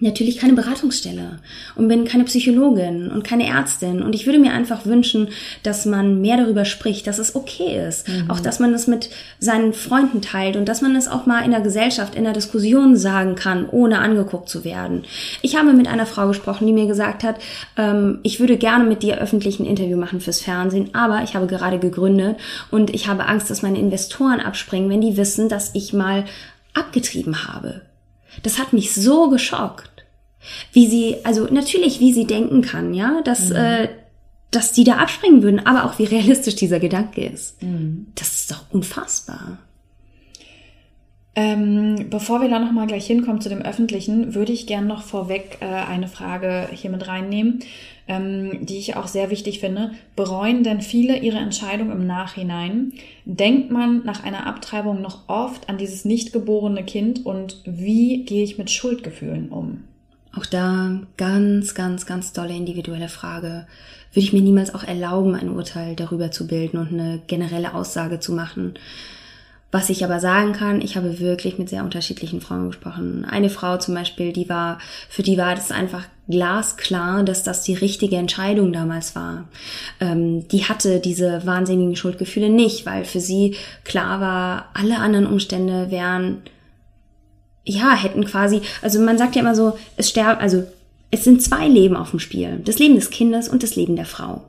natürlich keine Beratungsstelle und bin keine Psychologin und keine Ärztin. Und ich würde mir einfach wünschen, dass man mehr darüber spricht, dass es okay ist. Mhm. Auch, dass man es mit seinen Freunden teilt und dass man es auch mal in der Gesellschaft, in der Diskussion sagen kann, ohne angeguckt zu werden. Ich habe mit einer Frau gesprochen, die mir gesagt hat, ähm, ich würde gerne mit dir öffentlich ein Interview machen fürs Fernsehen, aber ich habe gerade gegründet und ich habe Angst, dass meine Investoren abspringen, wenn die wissen, dass ich mal abgetrieben habe. Das hat mich so geschockt. Wie sie, also natürlich, wie sie denken kann, ja, dass, mhm. äh, dass die da abspringen würden, aber auch wie realistisch dieser Gedanke ist. Mhm. Das ist doch unfassbar. Ähm, bevor wir da nochmal gleich hinkommen zu dem Öffentlichen, würde ich gern noch vorweg äh, eine Frage hier mit reinnehmen, ähm, die ich auch sehr wichtig finde. Bereuen denn viele ihre Entscheidung im Nachhinein? Denkt man nach einer Abtreibung noch oft an dieses nicht geborene Kind und wie gehe ich mit Schuldgefühlen um? Auch da ganz, ganz, ganz tolle individuelle Frage. Würde ich mir niemals auch erlauben, ein Urteil darüber zu bilden und eine generelle Aussage zu machen. Was ich aber sagen kann, ich habe wirklich mit sehr unterschiedlichen Frauen gesprochen. Eine Frau zum Beispiel, die war, für die war das einfach glasklar, dass das die richtige Entscheidung damals war. Ähm, die hatte diese wahnsinnigen Schuldgefühle nicht, weil für sie klar war, alle anderen Umstände wären, ja, hätten quasi, also man sagt ja immer so, es sterben, also es sind zwei Leben auf dem Spiel. Das Leben des Kindes und das Leben der Frau.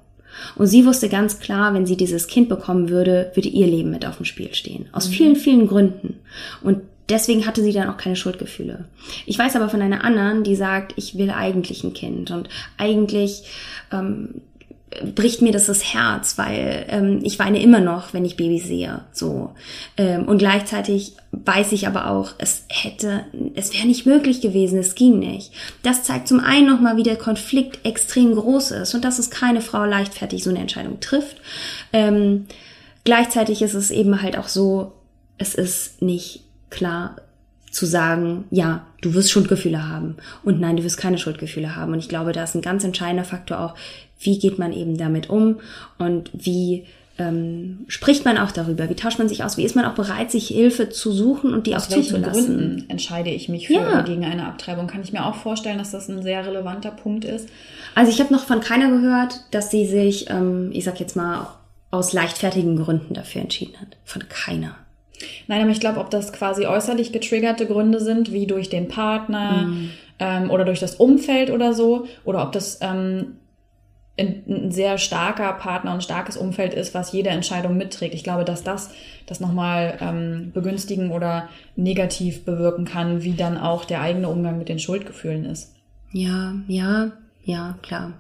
Und sie wusste ganz klar, wenn sie dieses Kind bekommen würde, würde ihr Leben mit auf dem Spiel stehen. Aus mhm. vielen, vielen Gründen. Und deswegen hatte sie dann auch keine Schuldgefühle. Ich weiß aber von einer anderen, die sagt, ich will eigentlich ein Kind und eigentlich ähm, bricht mir das das Herz, weil ähm, ich weine immer noch, wenn ich Babys sehe. So ähm, und gleichzeitig weiß ich aber auch, es hätte, es wäre nicht möglich gewesen, es ging nicht. Das zeigt zum einen nochmal, wie der Konflikt extrem groß ist und dass es keine Frau leichtfertig so eine Entscheidung trifft. Ähm, gleichzeitig ist es eben halt auch so, es ist nicht klar zu sagen, ja, du wirst Schuldgefühle haben und nein, du wirst keine Schuldgefühle haben. Und ich glaube, da ist ein ganz entscheidender Faktor auch, wie geht man eben damit um und wie ähm, spricht man auch darüber? Wie tauscht man sich aus? Wie ist man auch bereit, sich Hilfe zu suchen und die aus auch welchen zuzulassen? Gründen entscheide ich mich für Ja. oder gegen eine Abtreibung? Kann ich mir auch vorstellen, dass das ein sehr relevanter Punkt ist. Also ich habe noch von keiner gehört, dass sie sich, ähm, ich sag jetzt mal, aus leichtfertigen Gründen dafür entschieden hat. Von keiner. Nein, aber ich glaube, ob das quasi äußerlich getriggerte Gründe sind, wie durch den Partner ähm, oder durch das Umfeld oder so, oder ob das ähm, ein, ein sehr starker Partner und ein starkes Umfeld ist, was jede Entscheidung mitträgt. Ich glaube, dass das das nochmal ähm, begünstigen oder negativ bewirken kann, wie dann auch der eigene Umgang mit den Schuldgefühlen ist. Ja, ja, ja, klar.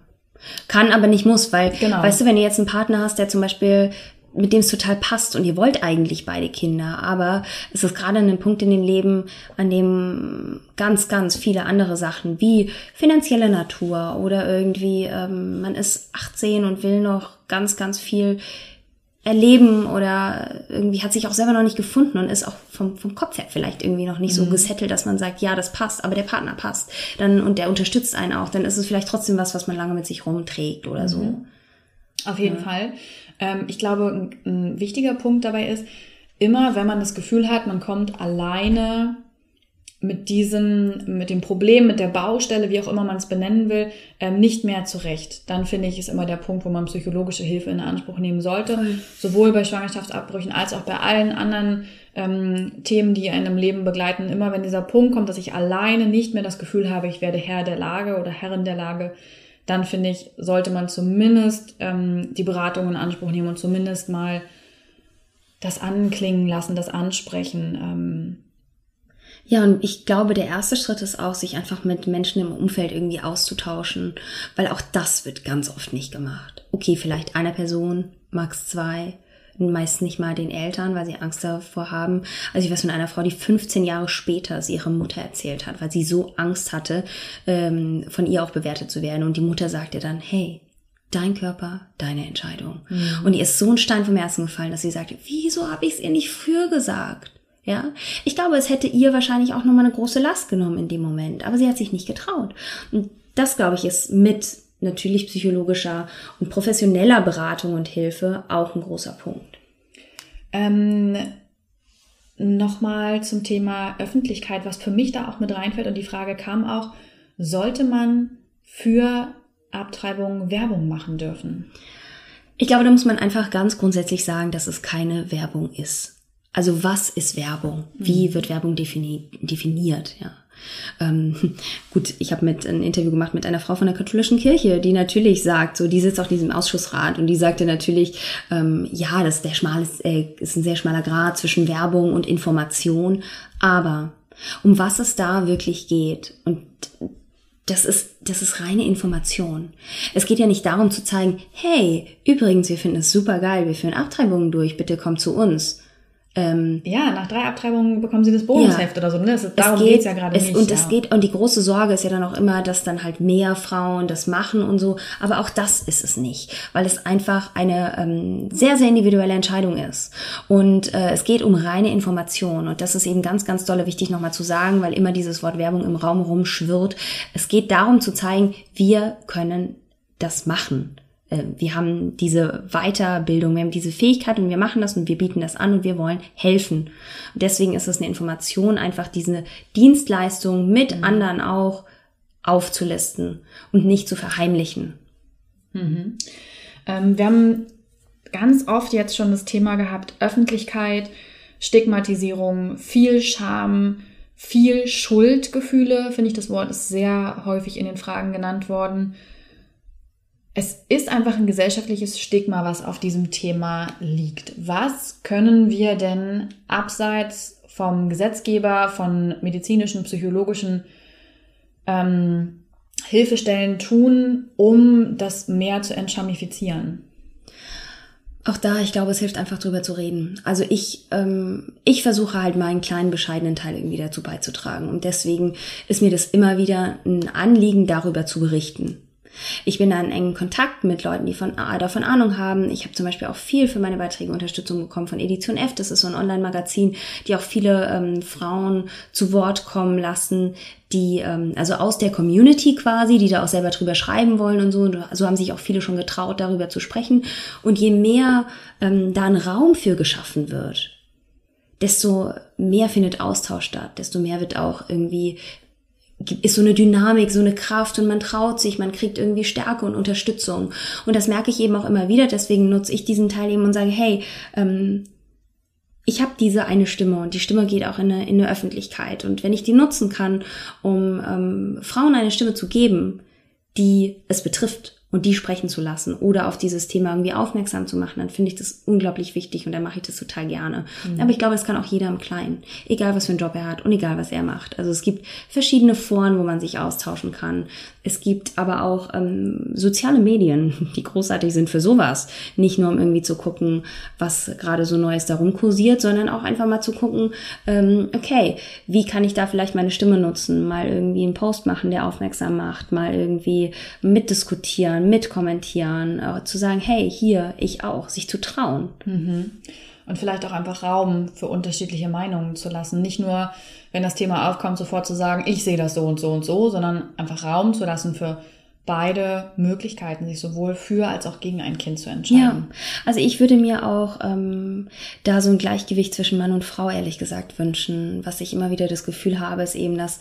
Kann, aber nicht muss, weil, Genau. weißt du, wenn du jetzt einen Partner hast, der zum Beispiel mit dem es total passt und ihr wollt eigentlich beide Kinder, aber es ist gerade ein Punkt in dem Leben, an dem ganz, ganz viele andere Sachen wie finanzielle Natur oder irgendwie ähm, man ist 18 und will noch ganz, ganz viel erleben oder irgendwie hat sich auch selber noch nicht gefunden und ist auch vom, vom Kopf her vielleicht irgendwie noch nicht so gesettelt, dass man sagt, ja, das passt, aber der Partner passt. Dann, und der unterstützt einen auch, dann ist es vielleicht trotzdem was, was man lange mit sich rumträgt oder so. Auf jeden Fall. Ähm, ich glaube, ein, ein wichtiger Punkt dabei ist, immer wenn man das Gefühl hat, man kommt alleine mit diesem, mit dem Problem, mit der Baustelle, wie auch immer man es benennen will, ähm, nicht mehr zurecht. Dann finde ich, ist immer der Punkt, wo man psychologische Hilfe in Anspruch nehmen sollte. Sowohl bei Schwangerschaftsabbrüchen als auch bei allen anderen ähm, Themen, die einen im Leben begleiten. Immer wenn dieser Punkt kommt, dass ich alleine nicht mehr das Gefühl habe, ich werde Herr der Lage oder Herrin der Lage, dann finde ich, sollte man zumindest ähm, die Beratung in Anspruch nehmen und zumindest mal das anklingen lassen, das ansprechen. Ähm, Ja, und ich glaube, der erste Schritt ist auch, sich einfach mit Menschen im Umfeld irgendwie auszutauschen, weil auch das wird ganz oft nicht gemacht. Okay, vielleicht einer Person, max zwei, meist nicht mal den Eltern, weil sie Angst davor haben. Also ich weiß von einer Frau, die 15 Jahre später es ihrer Mutter erzählt hat, weil sie so Angst hatte, ähm, von ihr auch bewertet zu werden. Und die Mutter sagte dann, hey, dein Körper, deine Entscheidung. Und ihr ist so ein Stein vom Herzen gefallen, dass sie sagte, wieso habe ich es ihr nicht früher gesagt? Ja, ich glaube, es hätte ihr wahrscheinlich auch nochmal eine große Last genommen in dem Moment, aber sie hat sich nicht getraut. Und das, glaube ich, ist mit natürlich psychologischer und professioneller Beratung und Hilfe auch ein großer Punkt. Ähm, Nochmal zum Thema Öffentlichkeit, was für mich da auch mit reinfällt. Und die Frage kam auch, sollte man für Abtreibung Werbung machen dürfen? Ich glaube, da muss man einfach ganz grundsätzlich sagen, dass es keine Werbung ist. Also was ist Werbung? Wie wird Werbung defini definiert? Ja. Ähm, gut, ich habe mit ein Interview gemacht mit einer Frau von der katholischen Kirche, die natürlich sagt, so die sitzt auf diesem Ausschussrat und die sagte natürlich, ähm, ja, das ist der schmale, äh, ist ein sehr schmaler Grad zwischen Werbung und Information, aber um was es da wirklich geht und das ist, das ist reine Information. Es geht ja nicht darum zu zeigen, hey, übrigens, wir finden es super geil, wir führen Abtreibungen durch, bitte komm zu uns. Ähm, Ja, nach drei Abtreibungen bekommen sie das Bonusheft oder so. Ne? Das, darum es geht's ja gerade es, nicht. Und es ja. geht, und die große Sorge ist ja dann auch immer, dass dann halt mehr Frauen das machen und so. Aber auch das ist es nicht, weil es einfach eine ähm, sehr, sehr individuelle Entscheidung ist. Und äh, es geht um reine Information. Und das ist eben ganz, ganz dolle wichtig nochmal zu sagen, weil immer dieses Wort Werbung im Raum rumschwirrt. Es geht darum zu zeigen, wir können das machen. Äh, Wir haben diese Weiterbildung, wir haben diese Fähigkeit und wir machen das und wir bieten das an und wir wollen helfen. Und deswegen ist es eine Information, einfach diese Dienstleistung mit anderen auch aufzulisten und nicht zu verheimlichen. Ähm, wir haben ganz oft jetzt schon das Thema gehabt, Öffentlichkeit, Stigmatisierung, viel Scham, viel Schuldgefühle, finde ich, das Wort ist sehr häufig in den Fragen genannt worden. Es ist einfach ein gesellschaftliches Stigma, was auf diesem Thema liegt. Was können wir denn abseits vom Gesetzgeber, von medizinischen, psychologischen ähm, Hilfestellen tun, um das mehr zu entschamifizieren? Auch da, ich glaube, es hilft einfach drüber zu reden. Also ich, ähm, ich versuche halt meinen kleinen bescheidenen Teil irgendwie dazu beizutragen. Und deswegen ist mir das immer wieder ein Anliegen, darüber zu berichten. Ich bin da in engen Kontakt mit Leuten, die von, davon Ahnung haben. Ich habe zum Beispiel auch viel für meine Beiträge Unterstützung bekommen von Edition F. Das ist so ein Online-Magazin, die auch viele ähm, Frauen zu Wort kommen lassen, die, ähm, also aus der Community quasi, die da auch selber drüber schreiben wollen und so. Und so haben sich auch viele schon getraut, darüber zu sprechen. Und je mehr ähm, da ein Raum für geschaffen wird, desto mehr findet Austausch statt, desto mehr wird auch irgendwie ist so eine Dynamik, so eine Kraft und man traut sich, man kriegt irgendwie Stärke und Unterstützung. Und das merke ich eben auch immer wieder, deswegen nutze ich diesen Teil eben und sage, hey, ähm, ich habe diese eine Stimme und die Stimme geht auch in eine, in eine Öffentlichkeit. Und wenn ich die nutzen kann, um ähm, Frauen eine Stimme zu geben, die es betrifft und die sprechen zu lassen oder auf dieses Thema irgendwie aufmerksam zu machen, dann finde ich das unglaublich wichtig und dann mache ich das total gerne. Mhm. Aber ich glaube, das kann auch jeder im Kleinen, egal was für einen Job er hat und egal was er macht. Also es gibt verschiedene Foren, wo man sich austauschen kann. Es gibt aber auch ähm, soziale Medien, die großartig sind für sowas. Nicht nur um irgendwie zu gucken, was gerade so Neues darum kursiert, sondern auch einfach mal zu gucken, ähm, okay, wie kann ich da vielleicht meine Stimme nutzen? Mal irgendwie einen Post machen, der aufmerksam macht, mal irgendwie mitdiskutieren, mitkommentieren, äh, zu sagen, hey, hier, ich auch, sich zu trauen. Mhm. Und vielleicht auch einfach Raum für unterschiedliche Meinungen zu lassen. Nicht nur wenn das Thema aufkommt, sofort zu sagen, ich sehe das so und so und so, sondern einfach Raum zu lassen für beide Möglichkeiten, sich sowohl für als auch gegen ein Kind zu entscheiden. Ja, also ich würde mir auch ähm, da so ein Gleichgewicht zwischen Mann und Frau ehrlich gesagt wünschen. Was ich immer wieder das Gefühl habe, ist eben, dass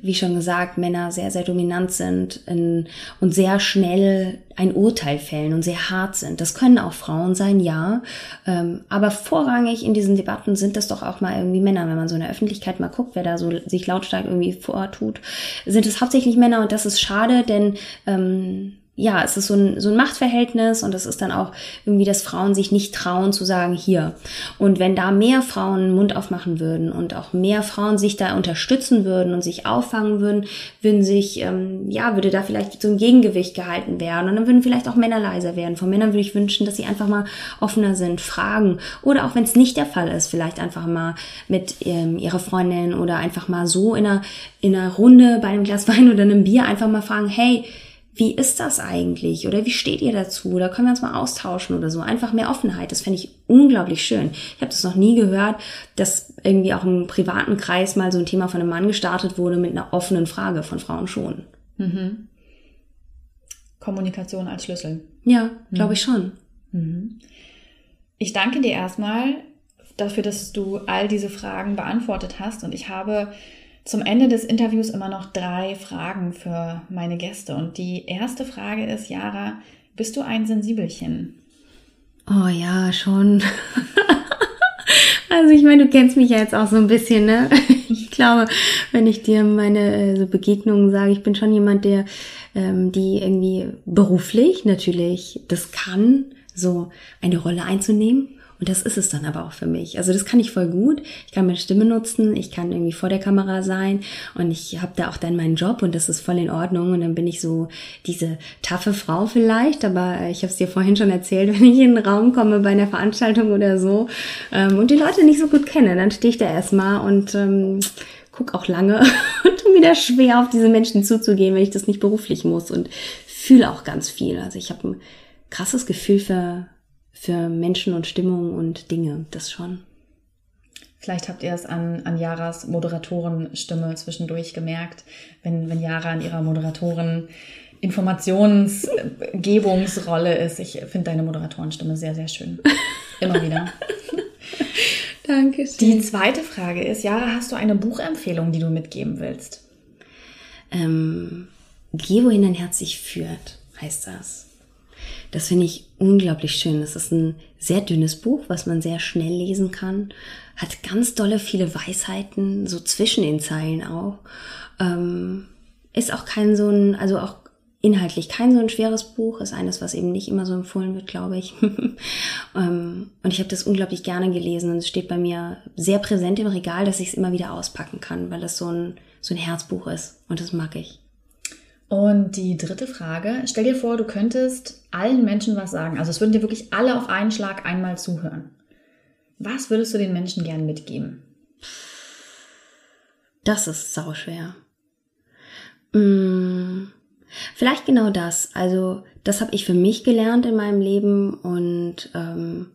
wie schon gesagt, Männer sehr, sehr dominant sind in, und sehr schnell ein Urteil fällen und sehr hart sind. Das können auch Frauen sein, ja. Ähm, aber vorrangig in diesen Debatten sind das doch auch mal irgendwie Männer. Wenn man so in der Öffentlichkeit mal guckt, wer da so sich lautstark irgendwie vortut, sind es hauptsächlich Männer und das ist schade, denn ähm, ja, es ist so ein, so ein Machtverhältnis und es ist dann auch irgendwie, dass Frauen sich nicht trauen zu sagen, hier. Und wenn da mehr Frauen Mund aufmachen würden und auch mehr Frauen sich da unterstützen würden und sich auffangen würden, würden sich, ähm, ja, würde da vielleicht so ein Gegengewicht gehalten werden und dann würden vielleicht auch Männer leiser werden. Von Männern würde ich wünschen, dass sie einfach mal offener sind, fragen oder auch wenn es nicht der Fall ist, vielleicht einfach mal mit ähm, ihrer Freundin oder einfach mal so in einer, in einer Runde bei einem Glas Wein oder einem Bier einfach mal fragen, hey, wie ist das eigentlich? Oder wie steht ihr dazu? Oder können wir uns mal austauschen oder so? Einfach mehr Offenheit. Das fände ich unglaublich schön. Ich habe das noch nie gehört, dass irgendwie auch im privaten Kreis mal so ein Thema von einem Mann gestartet wurde mit einer offenen Frage von Frauen schon. Mhm. Kommunikation als Schlüssel. Ja, glaube mhm. ich schon. Mhm. Ich danke dir erstmal dafür, dass du all diese Fragen beantwortet hast. Und ich habe zum Ende des Interviews immer noch drei Fragen für meine Gäste. Und die erste Frage ist, Jara, bist du ein Sensibelchen? Oh ja, schon. also ich meine, du kennst mich ja jetzt auch so ein bisschen, ne? Ich glaube, wenn ich dir meine äh, so Begegnungen sage, ich bin schon jemand, der ähm, die irgendwie beruflich natürlich das kann, so eine Rolle einzunehmen und das ist es dann aber auch für mich. Also das kann ich voll gut. Ich kann meine Stimme nutzen, ich kann irgendwie vor der Kamera sein und ich habe da auch dann meinen Job und das ist voll in Ordnung. Und dann bin ich so diese taffe Frau vielleicht, aber ich habe es dir vorhin schon erzählt, wenn ich in den Raum komme bei einer Veranstaltung oder so ähm, und die Leute nicht so gut kenne, dann stehe ich da erstmal und ähm, guck auch lange und tu mir da schwer, auf diese Menschen zuzugehen, wenn ich das nicht beruflich muss und fühle auch ganz viel. Also ich habe ein krasses Gefühl für für Menschen und Stimmung und Dinge, das schon. Vielleicht habt ihr es an, an Jaras Moderatorenstimme zwischendurch gemerkt, wenn, wenn Jara an ihrer Moderatoren Informationsgebungsrolle ist. Ich finde deine Moderatorenstimme sehr, sehr schön. Immer wieder. Danke. Die zweite Frage ist, Jara, hast du eine Buchempfehlung, die du mitgeben willst? Ähm, Geh, wohin dein Herz sich führt, heißt das. Das finde ich unglaublich schön. Das ist ein sehr dünnes Buch, was man sehr schnell lesen kann. Hat ganz dolle viele Weisheiten, so zwischen den Zeilen auch. Ähm, ist auch kein so ein, also auch inhaltlich kein so ein schweres Buch, ist eines, was eben nicht immer so empfohlen wird, glaube ich. Ähm, und ich habe das unglaublich gerne gelesen und es steht bei mir sehr präsent im Regal, dass ich es immer wieder auspacken kann, weil das so ein, so ein Herzbuch ist und das mag ich. Und die dritte Frage, stell dir vor, du könntest allen Menschen was sagen. Also es würden dir wirklich alle auf einen Schlag einmal zuhören. Was würdest du den Menschen gern mitgeben? Das ist sauschwer. Mmh. Vielleicht genau das. Also das habe ich für mich gelernt in meinem Leben und ähm,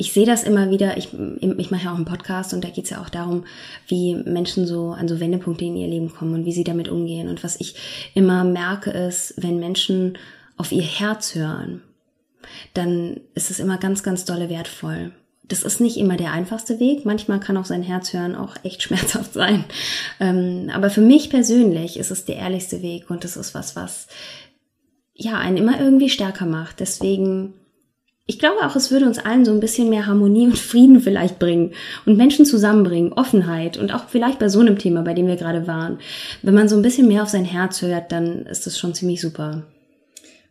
ich sehe das immer wieder. Ich, ich mache ja auch einen Podcast und da geht es ja auch darum, wie Menschen so an so Wendepunkte in ihr Leben kommen und wie sie damit umgehen. Und was ich immer merke ist, wenn Menschen auf ihr Herz hören, dann ist es immer ganz, ganz dolle wertvoll das ist nicht immer der einfachste Weg. Manchmal kann auch sein Herz hören auch echt schmerzhaft sein. Ähm, aber für mich persönlich ist es der ehrlichste Weg und das ist was, was ja einen immer irgendwie stärker macht. Deswegen, ich glaube auch, es würde uns allen so ein bisschen mehr Harmonie und Frieden vielleicht bringen und Menschen zusammenbringen, Offenheit und auch vielleicht bei so einem Thema, bei dem wir gerade waren. Wenn man so ein bisschen mehr auf sein Herz hört, dann ist das schon ziemlich super.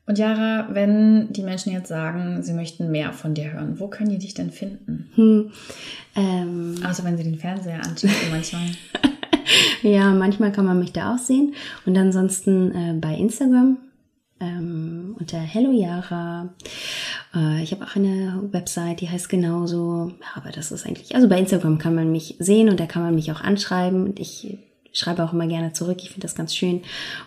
Und Jara, wenn die Menschen jetzt sagen, sie möchten mehr von dir hören, wo können die dich denn finden? Hm, ähm, Außer wenn sie den Fernseher anschauen manchmal. ja, manchmal kann man mich da auch sehen. Und ansonsten äh, bei Instagram ähm, unter Hello Yara. Äh, ich habe auch eine Website, die heißt genauso. Ja, aber das ist eigentlich, also bei Instagram kann man mich sehen und da kann man mich auch anschreiben. Und ich schreibe auch immer gerne zurück. Ich finde das ganz schön.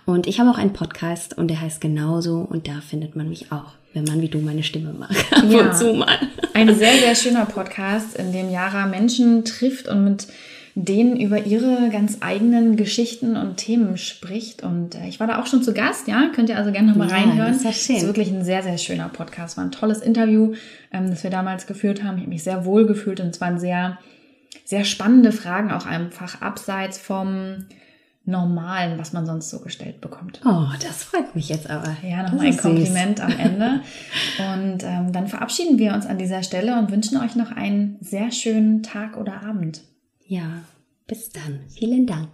Und ich habe auch einen Podcast und der heißt genauso und da findet man mich auch, wenn man wie du meine Stimme mag. Ab ja. und zu mal. Ein sehr, sehr schöner Podcast, in dem Yara Menschen trifft und mit denen über ihre ganz eigenen Geschichten und Themen spricht. Und äh, ich war da auch schon zu Gast, ja. Könnt ihr also gerne nochmal ja, reinhören. Das ist, das ist wirklich ein sehr, sehr schöner Podcast. War ein tolles Interview, ähm, das wir damals geführt haben. Ich habe mich sehr wohl gefühlt und es war ein sehr sehr spannende Fragen, auch einfach abseits vom Normalen, was man sonst so gestellt bekommt. Oh, das freut mich jetzt aber. Ja, nochmal ein Kompliment süß. am Ende. Und ähm, dann verabschieden wir uns an dieser Stelle und wünschen euch noch einen sehr schönen Tag oder Abend. Ja, bis dann. Vielen Dank.